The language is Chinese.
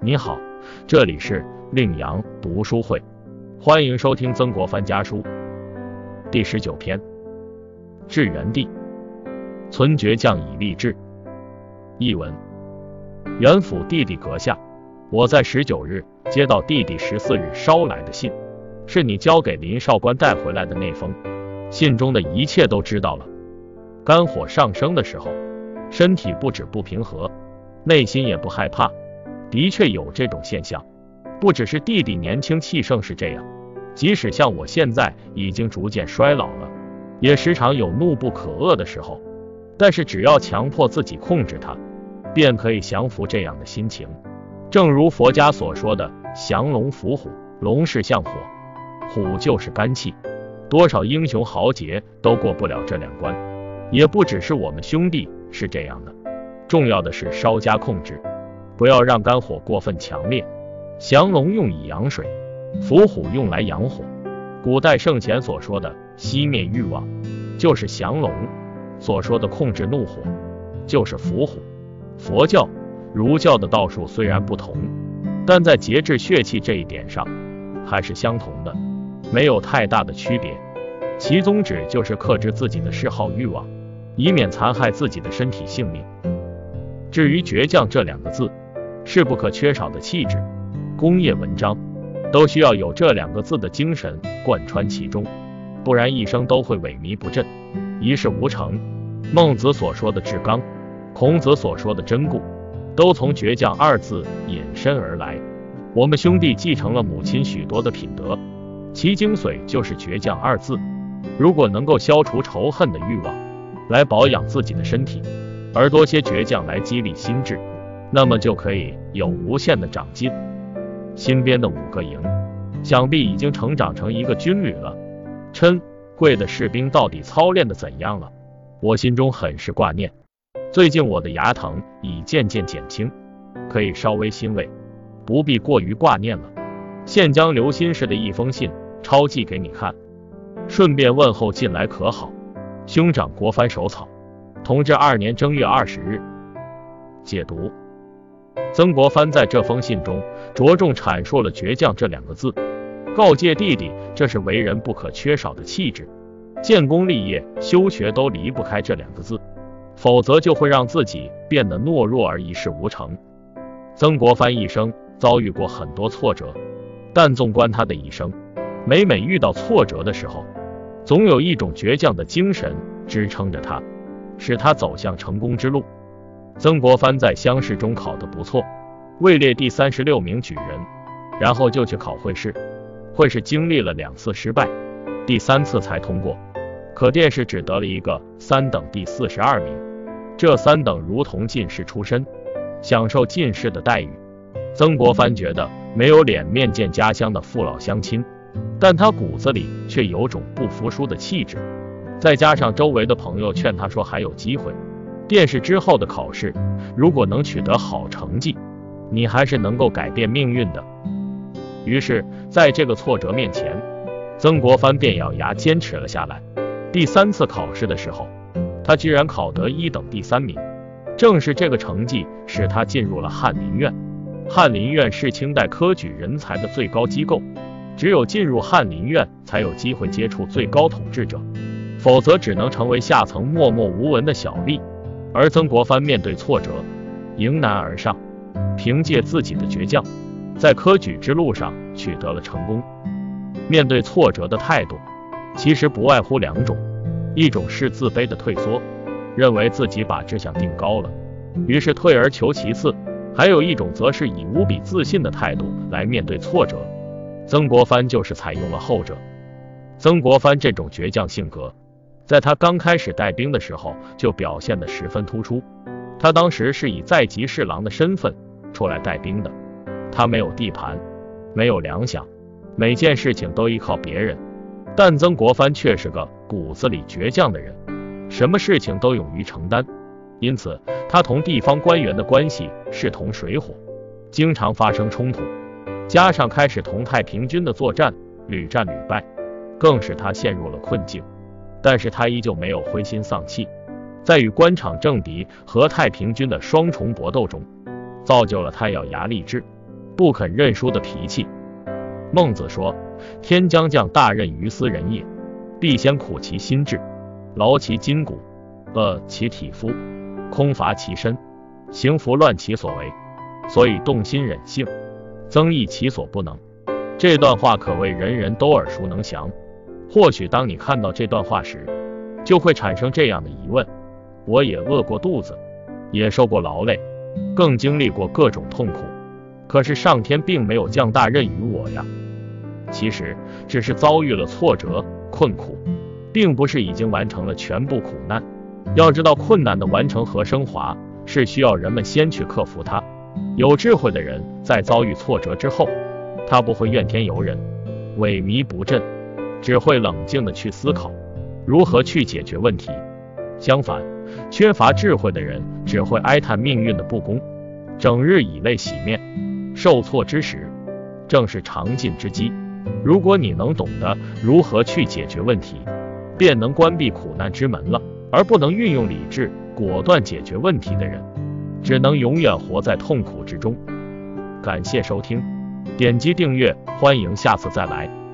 你好，这里是令阳读书会，欢迎收听曾国藩家书第十九篇。至元帝，存倔将以立志。译文：元府弟弟阁下，我在十九日接到弟弟十四日捎来的信，是你交给林少官带回来的那封。信中的一切都知道了。肝火上升的时候，身体不止不平和，内心也不害怕。的确有这种现象，不只是弟弟年轻气盛是这样，即使像我现在已经逐渐衰老了，也时常有怒不可遏的时候。但是只要强迫自己控制它，便可以降服这样的心情。正如佛家所说的“降龙伏虎”，龙是像火，虎就是肝气，多少英雄豪杰都过不了这两关。也不只是我们兄弟是这样的，重要的是稍加控制。不要让肝火过分强烈。降龙用以养水，伏虎用来养火。古代圣贤所说的熄灭欲望，就是降龙；所说的控制怒火，就是伏虎。佛教、儒教的道术虽然不同，但在节制血气这一点上还是相同的，没有太大的区别。其宗旨就是克制自己的嗜好欲望，以免残害自己的身体性命。至于倔强这两个字，是不可缺少的气质。工业文章都需要有这两个字的精神贯穿其中，不然一生都会萎靡不振，一事无成。孟子所说的至刚，孔子所说的真固，都从倔强二字引申而来。我们兄弟继承了母亲许多的品德，其精髓就是倔强二字。如果能够消除仇恨的欲望，来保养自己的身体，而多些倔强来激励心智。那么就可以有无限的长进。新编的五个营，想必已经成长成一个军旅了。琛贵的士兵到底操练的怎样了？我心中很是挂念。最近我的牙疼已渐渐减轻，可以稍微欣慰，不必过于挂念了。现将刘心氏的一封信抄寄给你看，顺便问候近来可好。兄长国藩手草，同治二年正月二十日。解读。曾国藩在这封信中着重阐述了“倔强”这两个字，告诫弟弟这是为人不可缺少的气质，建功立业、修学都离不开这两个字，否则就会让自己变得懦弱而一事无成。曾国藩一生遭遇过很多挫折，但纵观他的一生，每每遇到挫折的时候，总有一种倔强的精神支撑着他，使他走向成功之路。曾国藩在乡试中考得不错，位列第三十六名举人，然后就去考会试，会试经历了两次失败，第三次才通过，可殿试只得了一个三等第四十二名，这三等如同进士出身，享受进士的待遇。曾国藩觉得没有脸面见家乡的父老乡亲，但他骨子里却有种不服输的气质，再加上周围的朋友劝他说还有机会。殿试之后的考试，如果能取得好成绩，你还是能够改变命运的。于是，在这个挫折面前，曾国藩便咬牙坚持了下来。第三次考试的时候，他居然考得一等第三名。正是这个成绩，使他进入了翰林院。翰林院是清代科举人才的最高机构，只有进入翰林院，才有机会接触最高统治者，否则只能成为下层默默无闻的小吏。而曾国藩面对挫折，迎难而上，凭借自己的倔强，在科举之路上取得了成功。面对挫折的态度，其实不外乎两种：一种是自卑的退缩，认为自己把志向定高了，于是退而求其次；还有一种则是以无比自信的态度来面对挫折。曾国藩就是采用了后者。曾国藩这种倔强性格。在他刚开始带兵的时候，就表现得十分突出。他当时是以在籍侍郎的身份出来带兵的，他没有地盘，没有粮饷，每件事情都依靠别人。但曾国藩却是个骨子里倔强的人，什么事情都勇于承担，因此他同地方官员的关系势同水火，经常发生冲突。加上开始同太平军的作战，屡战屡败，更使他陷入了困境。但是他依旧没有灰心丧气，在与官场政敌和太平军的双重搏斗中，造就了他咬牙立志、不肯认输的脾气。孟子说：“天将降大任于斯人也，必先苦其心志，劳其筋骨，饿其体肤，空乏其身，行拂乱其所为，所以动心忍性，增益其所不能。”这段话可谓人人都耳熟能详。或许当你看到这段话时，就会产生这样的疑问：我也饿过肚子，也受过劳累，更经历过各种痛苦，可是上天并没有降大任于我呀。其实只是遭遇了挫折困苦，并不是已经完成了全部苦难。要知道，困难的完成和升华是需要人们先去克服它。有智慧的人在遭遇挫折之后，他不会怨天尤人、萎靡不振，只会冷静的去思考。如何去解决问题？相反，缺乏智慧的人只会哀叹命运的不公，整日以泪洗面。受挫之时，正是长进之机。如果你能懂得如何去解决问题，便能关闭苦难之门了。而不能运用理智果断解决问题的人，只能永远活在痛苦之中。感谢收听，点击订阅，欢迎下次再来。